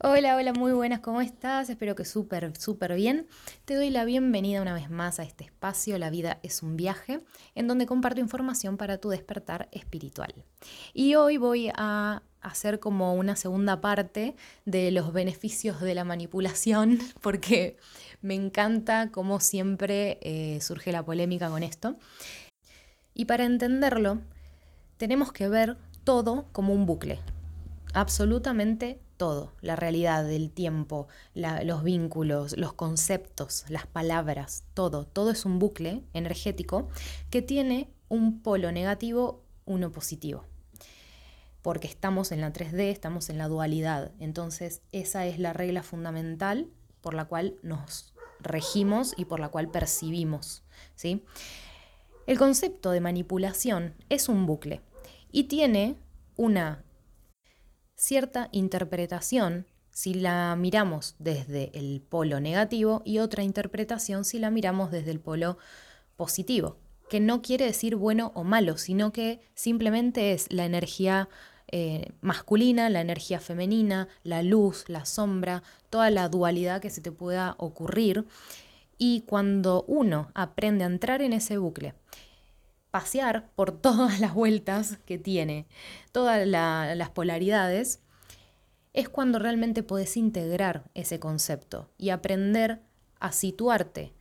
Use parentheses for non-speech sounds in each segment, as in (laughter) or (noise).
Hola, hola, muy buenas, ¿cómo estás? Espero que súper, súper bien. Te doy la bienvenida una vez más a este espacio, La vida es un viaje, en donde comparto información para tu despertar espiritual. Y hoy voy a hacer como una segunda parte de los beneficios de la manipulación, (laughs) porque me encanta cómo siempre eh, surge la polémica con esto. Y para entenderlo, tenemos que ver todo como un bucle, absolutamente todo, la realidad, del tiempo, los vínculos, los conceptos, las palabras, todo, todo es un bucle energético que tiene un polo negativo, uno positivo. Porque estamos en la 3D, estamos en la dualidad. Entonces, esa es la regla fundamental por la cual nos regimos y por la cual percibimos. ¿sí? El concepto de manipulación es un bucle y tiene una cierta interpretación si la miramos desde el polo negativo y otra interpretación si la miramos desde el polo positivo, que no quiere decir bueno o malo, sino que simplemente es la energía eh, masculina, la energía femenina, la luz, la sombra, toda la dualidad que se te pueda ocurrir. Y cuando uno aprende a entrar en ese bucle pasear por (laughs) todas las vueltas que tiene, todas las polaridades, es cuando realmente puedes integrar ese concepto y aprender a situarte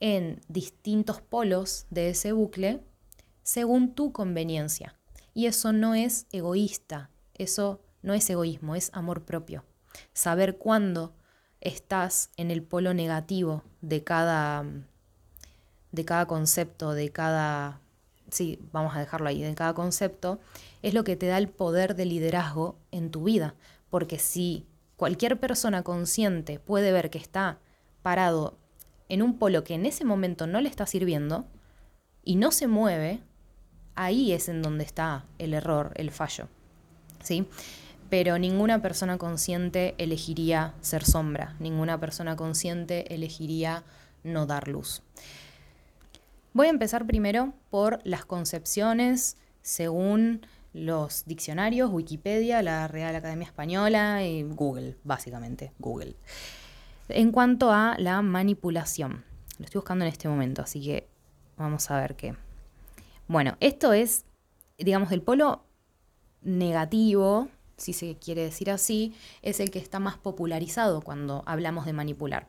en distintos polos de ese bucle según tu conveniencia. Y eso no es egoísta, eso no es egoísmo, es amor propio. Saber cuándo estás en el polo negativo de cada, de cada concepto, de cada sí, vamos a dejarlo ahí, en cada concepto, es lo que te da el poder de liderazgo en tu vida. Porque si cualquier persona consciente puede ver que está parado en un polo que en ese momento no le está sirviendo y no se mueve, ahí es en donde está el error, el fallo. ¿Sí? Pero ninguna persona consciente elegiría ser sombra, ninguna persona consciente elegiría no dar luz. Voy a empezar primero por las concepciones según los diccionarios, Wikipedia, la Real Academia Española y Google, básicamente, Google. En cuanto a la manipulación, lo estoy buscando en este momento, así que vamos a ver qué. Bueno, esto es, digamos, el polo negativo, si se quiere decir así, es el que está más popularizado cuando hablamos de manipular.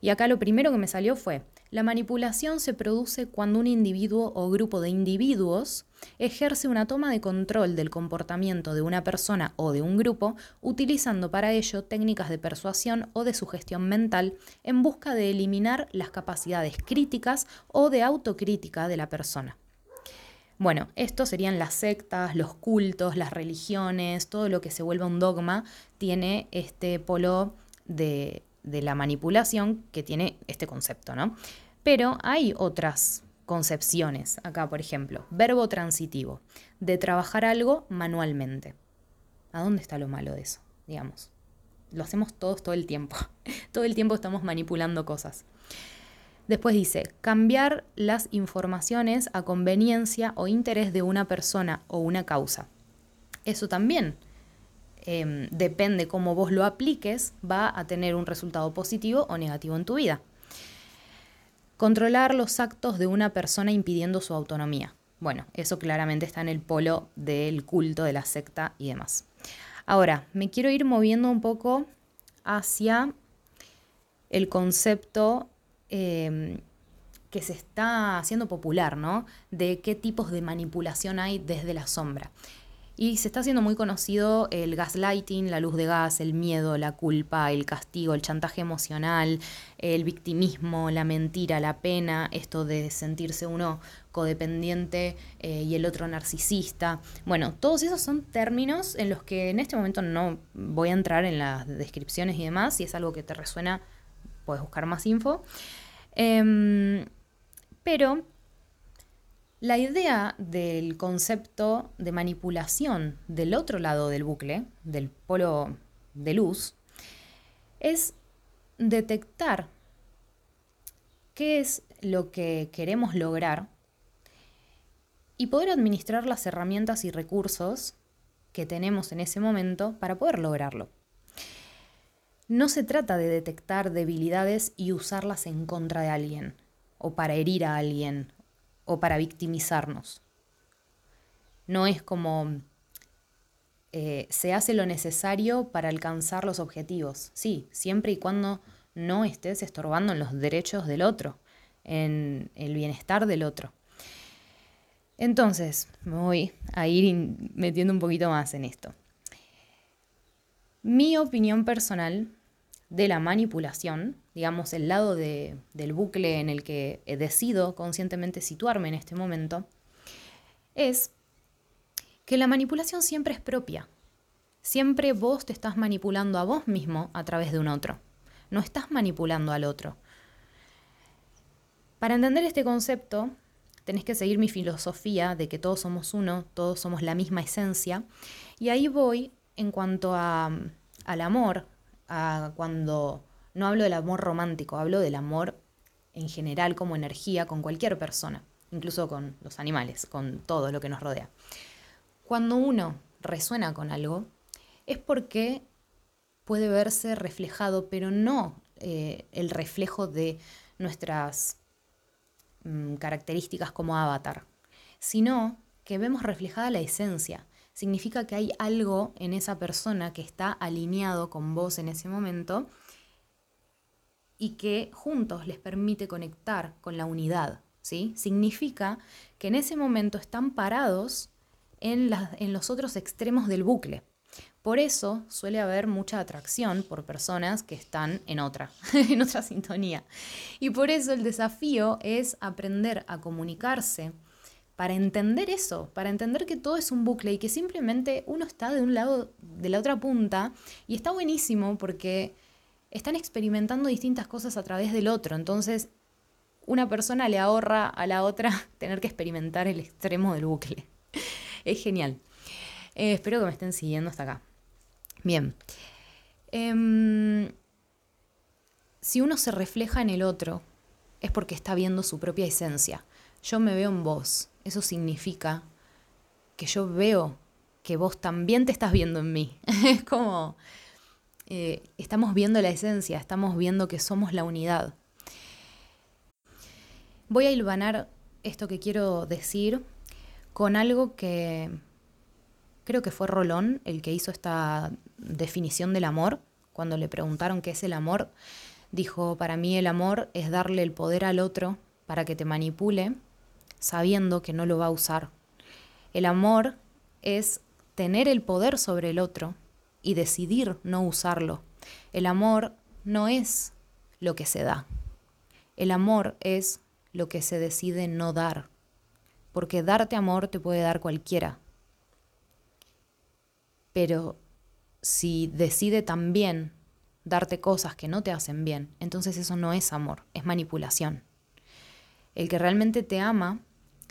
Y acá lo primero que me salió fue la manipulación se produce cuando un individuo o grupo de individuos ejerce una toma de control del comportamiento de una persona o de un grupo, utilizando para ello técnicas de persuasión o de sugestión mental en busca de eliminar las capacidades críticas o de autocrítica de la persona. Bueno, esto serían las sectas, los cultos, las religiones, todo lo que se vuelva un dogma tiene este polo de, de la manipulación que tiene este concepto, ¿no? Pero hay otras concepciones. Acá, por ejemplo, verbo transitivo, de trabajar algo manualmente. ¿A dónde está lo malo de eso? Digamos. Lo hacemos todos todo el tiempo. (laughs) todo el tiempo estamos manipulando cosas. Después dice, cambiar las informaciones a conveniencia o interés de una persona o una causa. Eso también em, depende cómo vos lo apliques, va a tener un resultado positivo o negativo en tu vida. Controlar los actos de una persona impidiendo su autonomía. Bueno, eso claramente está en el polo del culto, de la secta y demás. Ahora, me quiero ir moviendo un poco hacia el concepto em, que se está haciendo popular, ¿no? De qué tipos de manipulación hay desde la sombra. Y se está haciendo muy conocido el gaslighting, la luz de gas, el miedo, la culpa, el castigo, el chantaje emocional, el victimismo, la mentira, la pena, esto de sentirse uno codependiente eh, y el otro narcisista. Bueno, todos esos son términos en los que en este momento no voy a entrar en las descripciones y demás. Si es algo que te resuena, puedes buscar más info. Em, pero la idea del concepto de manipulación del otro lado del bucle, del polo de luz, es detectar qué es lo que queremos lograr y poder administrar las herramientas y recursos que tenemos en ese momento para poder lograrlo. No se trata de detectar debilidades y usarlas en contra de alguien, o para herir a alguien, o para victimizarnos. No es como eh, se hace lo necesario para alcanzar los objetivos. Sí, siempre y cuando no estés estorbando en los derechos del otro, en el bienestar del otro. Entonces, me voy a ir metiendo un poquito más en esto. Mi opinión personal de la manipulación, digamos el lado del bucle en el que decido conscientemente situarme en este momento, es que la manipulación siempre es propia. Siempre vos te estás manipulando a vos mismo a través de un otro. No estás manipulando al otro. Para entender este concepto, tenés que seguir mi filosofía de que todos somos uno, todos somos la misma esencia. Y ahí voy en cuanto al amor, cuando no hablo del amor romántico, hablo del amor en general como energía con cualquier persona, incluso con los animales, con todo lo que nos rodea. Cuando uno resuena con algo, es porque puede verse reflejado, pero no eh, el reflejo de nuestras mm, características como avatar, sino que vemos reflejada la esencia, significa que hay algo en esa persona que está alineado con vos en ese momento y que juntos les permite conectar con la unidad. ¿sí? Significa que en ese momento están parados en, en los otros extremos del bucle. Por eso suele haber mucha atracción por personas que están en otra, (laughs) en otra sintonía. Y por eso el desafío es aprender a comunicarse para entender eso, para entender que todo es un bucle y que simplemente uno está de un lado, de la otra punta, y está buenísimo porque están experimentando distintas cosas a través del otro. Entonces, una persona le ahorra a la otra (laughs) tener que experimentar el extremo del bucle. (laughs) es genial. Eh, espero que me estén siguiendo hasta acá. Bien. Em, si uno se refleja en el otro, es porque está viendo su propia esencia. Yo me veo en vos, eso significa que yo veo que vos también te estás viendo en mí. (laughs) es como, eh, estamos viendo la esencia, estamos viendo que somos la unidad. Voy a hilvanar esto que quiero decir con algo que creo que fue Rolón el que hizo esta definición del amor. Cuando le preguntaron qué es el amor, dijo, para mí el amor es darle el poder al otro para que te manipule sabiendo que no lo va a usar. El amor es tener el poder sobre el otro y decidir no usarlo. El amor no es lo que se da. El amor es lo que se decide no dar. Porque darte amor te puede dar cualquiera. Pero si decide también darte cosas que no te hacen bien, entonces eso no es amor, es manipulación. El que realmente te ama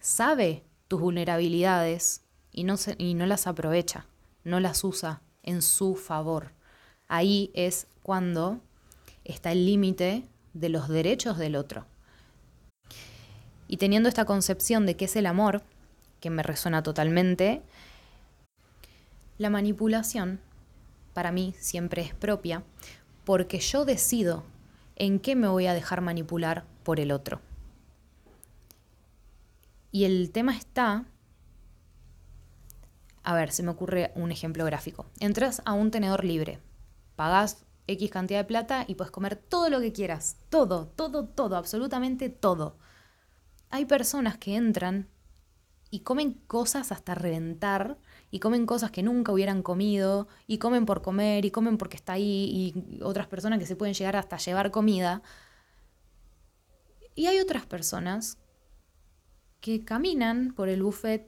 sabe tus vulnerabilidades y no, y no las aprovecha, no las usa en su favor. Ahí es cuando está el límite de los derechos del otro. Y teniendo esta concepción de qué es el amor, que me resuena totalmente, la manipulación para mí siempre es propia porque yo decido en qué me voy a dejar manipular por el otro. Y el tema está, a ver, se me ocurre un ejemplo gráfico. Entras a un tenedor libre, pagas X cantidad de plata y puedes comer todo lo que quieras, todo, todo, todo, absolutamente todo. Hay personas que entran y comen cosas hasta reventar y comen cosas que nunca hubieran comido, y comen por comer, y comen porque está ahí, y otras personas que se pueden llegar hasta llevar comida. Y hay otras personas que caminan por el buffet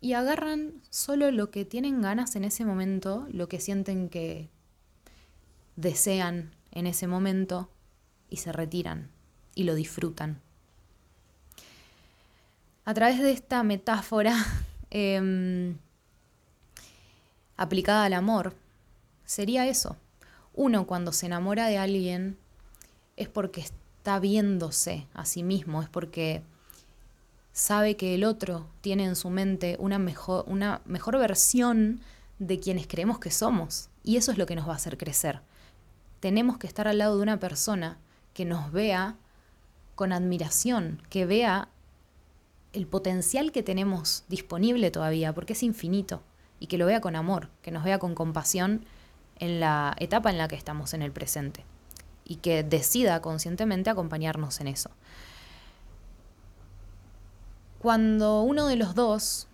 y agarran solo lo que tienen ganas en ese momento, lo que sienten que desean en ese momento, y se retiran y lo disfrutan. A través de esta metáfora (laughs) em, aplicada al amor, sería eso. Uno cuando se enamora de alguien es porque está viéndose a sí mismo, es porque sabe que el otro tiene en su mente una mejor, una mejor versión de quienes creemos que somos. Y eso es lo que nos va a hacer crecer. Tenemos que estar al lado de una persona que nos vea con admiración, que vea el potencial que tenemos disponible todavía, porque es infinito, y que lo vea con amor, que nos vea con compasión en la etapa en la que estamos en el presente, y que decida conscientemente acompañarnos en eso. Cuando uno de los dos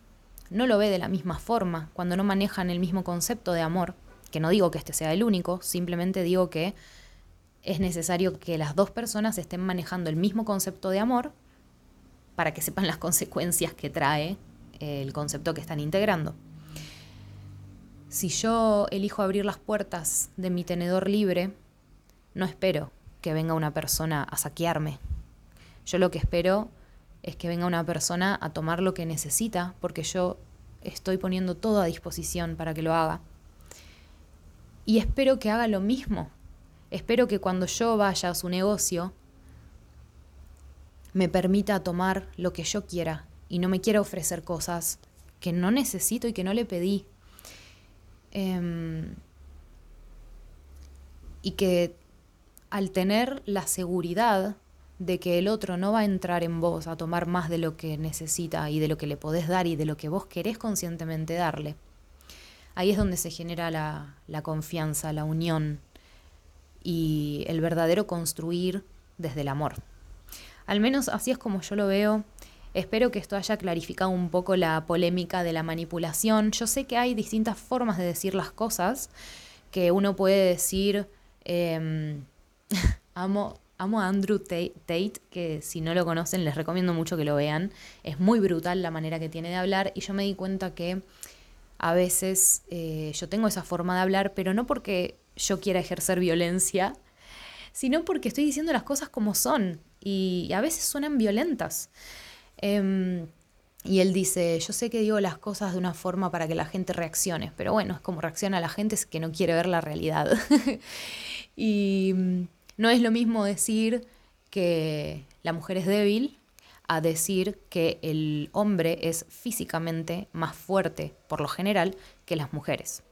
no lo ve de la misma forma, cuando no manejan el mismo concepto de amor, que no digo que este sea el único, simplemente digo que es necesario que las dos personas estén manejando el mismo concepto de amor para que sepan las consecuencias que trae el concepto que están integrando. Si yo elijo abrir las puertas de mi tenedor libre, no espero que venga una persona a saquearme. Yo lo que espero es que venga una persona a tomar lo que necesita, porque yo estoy poniendo todo a disposición para que lo haga. Y espero que haga lo mismo Espero que cuando yo vaya a su negocio me permita tomar lo que yo quiera y no me quiera ofrecer cosas que no necesito y que no le pedí. Em, y que al tener la seguridad de que el otro no va a entrar en vos a tomar más de lo que necesita y de lo que le podés dar y de lo que vos querés conscientemente darle, ahí es donde se genera la, la confianza, la unión, y el verdadero construir desde el amor. Al menos así es como yo lo veo. Espero que esto haya clarificado un poco la polémica de la manipulación. Yo sé que hay distintas formas de decir las cosas, que uno puede decir, em, (laughs) amo, amo a Andrew Tate, que si no lo conocen les recomiendo mucho que lo vean. Es muy brutal la manera que tiene de hablar y yo me di cuenta que a veces eh, yo tengo esa forma de hablar, pero no porque yo quiera ejercer violencia, sino porque estoy diciendo las cosas como son y a veces suenan violentas. Em, y él dice, yo sé que digo las cosas de una forma para que la gente reaccione, pero bueno, es como reacciona la gente es que no quiere ver la realidad. (laughs) y no es lo mismo decir que la mujer es débil a decir que el hombre es físicamente más fuerte, por lo general, que las mujeres.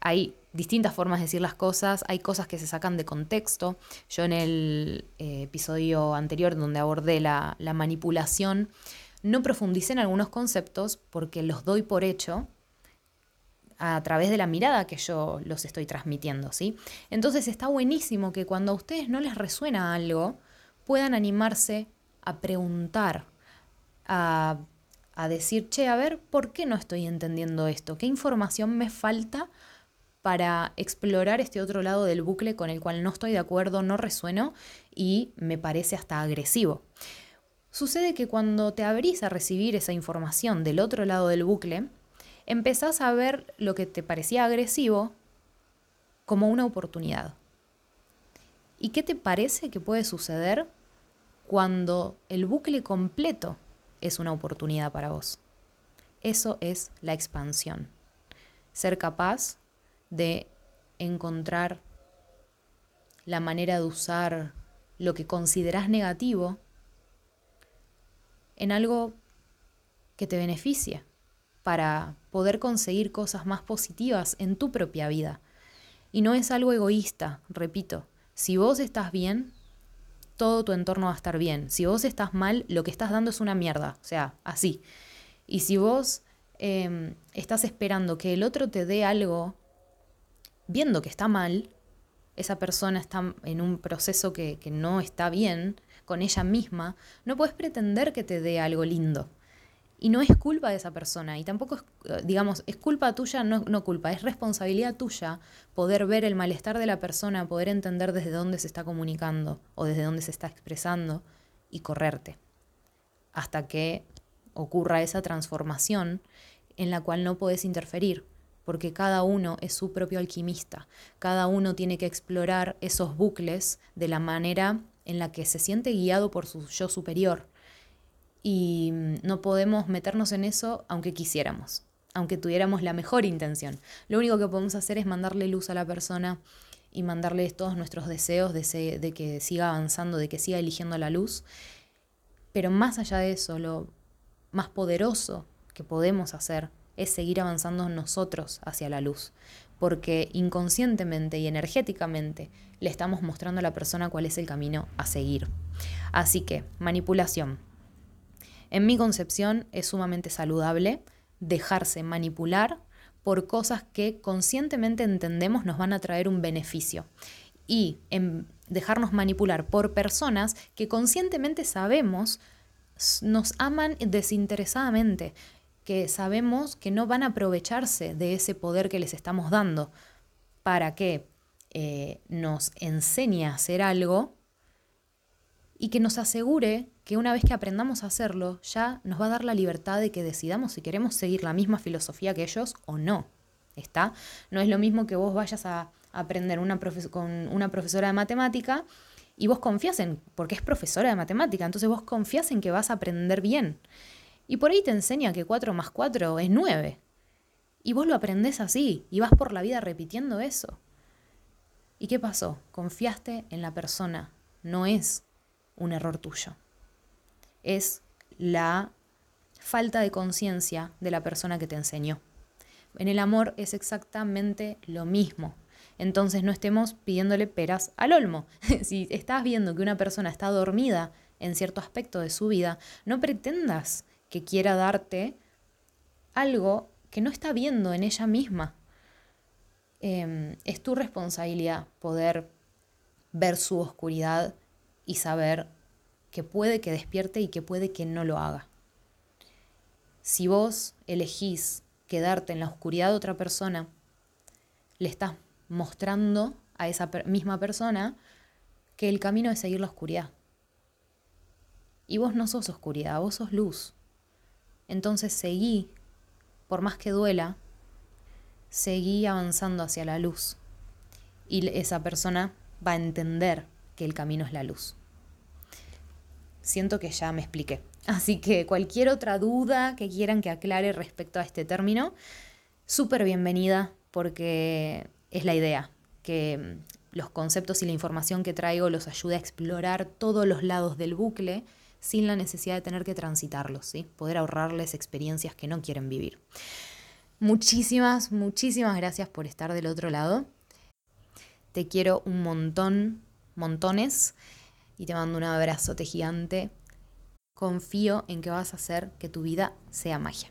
Hay distintas formas de decir las cosas, hay cosas que se sacan de contexto. Yo en el eh, episodio anterior donde abordé la, la manipulación, no profundicé en algunos conceptos porque los doy por hecho a través de la mirada que yo los estoy transmitiendo, ¿sí? Entonces está buenísimo que cuando a ustedes no les resuena algo, puedan animarse a preguntar, a, a decir, che, a ver, ¿por qué no estoy entendiendo esto? ¿Qué información me falta para explorar este otro lado del bucle con el cual no estoy de acuerdo, no resueno y me parece hasta agresivo. Sucede que cuando te abrís a recibir esa información del otro lado del bucle, empezás a ver lo que te parecía agresivo como una oportunidad. ¿Y qué te parece que puede suceder cuando el bucle completo es una oportunidad para vos? Eso es la expansión. Ser capaz de encontrar la manera de usar lo que consideras negativo en algo que te beneficie para poder conseguir cosas más positivas en tu propia vida. Y no es algo egoísta, repito, si vos estás bien, todo tu entorno va a estar bien. Si vos estás mal, lo que estás dando es una mierda, o sea, así. Y si vos em, estás esperando que el otro te dé algo viendo que está mal, esa persona está en un proceso que, no está bien con ella misma, no puedes pretender que te dé algo lindo. Y no es culpa de esa persona, y tampoco es, eh, digamos, es culpa tuya, no, no culpa, es responsabilidad tuya poder ver el malestar de la persona, poder entender desde dónde se está comunicando o desde dónde se está expresando y correrte hasta que ocurra esa transformación en la cual no puedes interferir, porque cada uno es su propio alquimista, cada uno tiene que explorar esos bucles de la manera en la que se siente guiado por su yo superior y mm, no podemos meternos en eso aunque quisiéramos, aunque tuviéramos la mejor intención. Lo único que podemos hacer es mandarle luz a la persona y mandarle todos nuestros deseos de, de que siga avanzando, de que siga eligiendo la luz. Pero más allá de eso, lo más poderoso que podemos hacer es seguir avanzando nosotros hacia la luz, porque inconscientemente y energéticamente le estamos mostrando a la persona cuál es el camino a seguir. Así que, manipulación, en mi concepción es sumamente saludable dejarse manipular por cosas que conscientemente entendemos nos van a traer un beneficio. Y en dejarnos manipular por personas que conscientemente sabemos nos aman desinteresadamente, que sabemos que no van a aprovecharse de ese poder que les estamos dando. Para que eh, nos enseñe a hacer algo y que nos asegure que una vez que aprendamos a hacerlo, ya nos va a dar la libertad de que decidamos si queremos seguir la misma filosofía que ellos o no. ¿Está? No es lo mismo que vos vayas a aprender una con una profesora de matemática y vos confías en, porque es profesora de matemática, entonces vos confías en que vas a aprender bien. Y por ahí te enseña que 4 más 4 es 9. Y vos lo aprendés así y vas por la vida repitiendo eso. ¿Y qué pasó? Confiaste en la persona, no es un error tuyo. Es la falta de conciencia de la persona que te enseñó. En el amor es exactamente lo mismo. Entonces no estemos pidiéndole peras al olmo. (laughs) si estás viendo que una persona está dormida en cierto aspecto de su vida, no pretendas que quiera darte algo que no está viendo en ella misma. Em, es tu responsabilidad poder ver su oscuridad y saber que puede que despierte y que puede que no lo haga. Si vos elegís quedarte en la oscuridad de otra persona, le estás mostrando a esa misma persona que el camino es seguir la oscuridad. Y vos no sos oscuridad, vos sos luz. Entonces seguí, por más que duela, seguí avanzando hacia la luz. Y esa persona va a entender que el camino es la luz siento que ya me expliqué. Así que cualquier otra duda que quieran que aclare respecto a este término, súper bienvenida porque es la idea, que mm, los conceptos y la información que traigo los ayude a explorar todos los lados del bucle sin la necesidad de tener que transitarlos, ¿sí? poder ahorrarles experiencias que no quieren vivir. Muchísimas, muchísimas gracias por estar del otro lado. Te quiero un montón, montones y te mando un abrazote gigante. Confío en que vas a hacer que tu vida sea magia.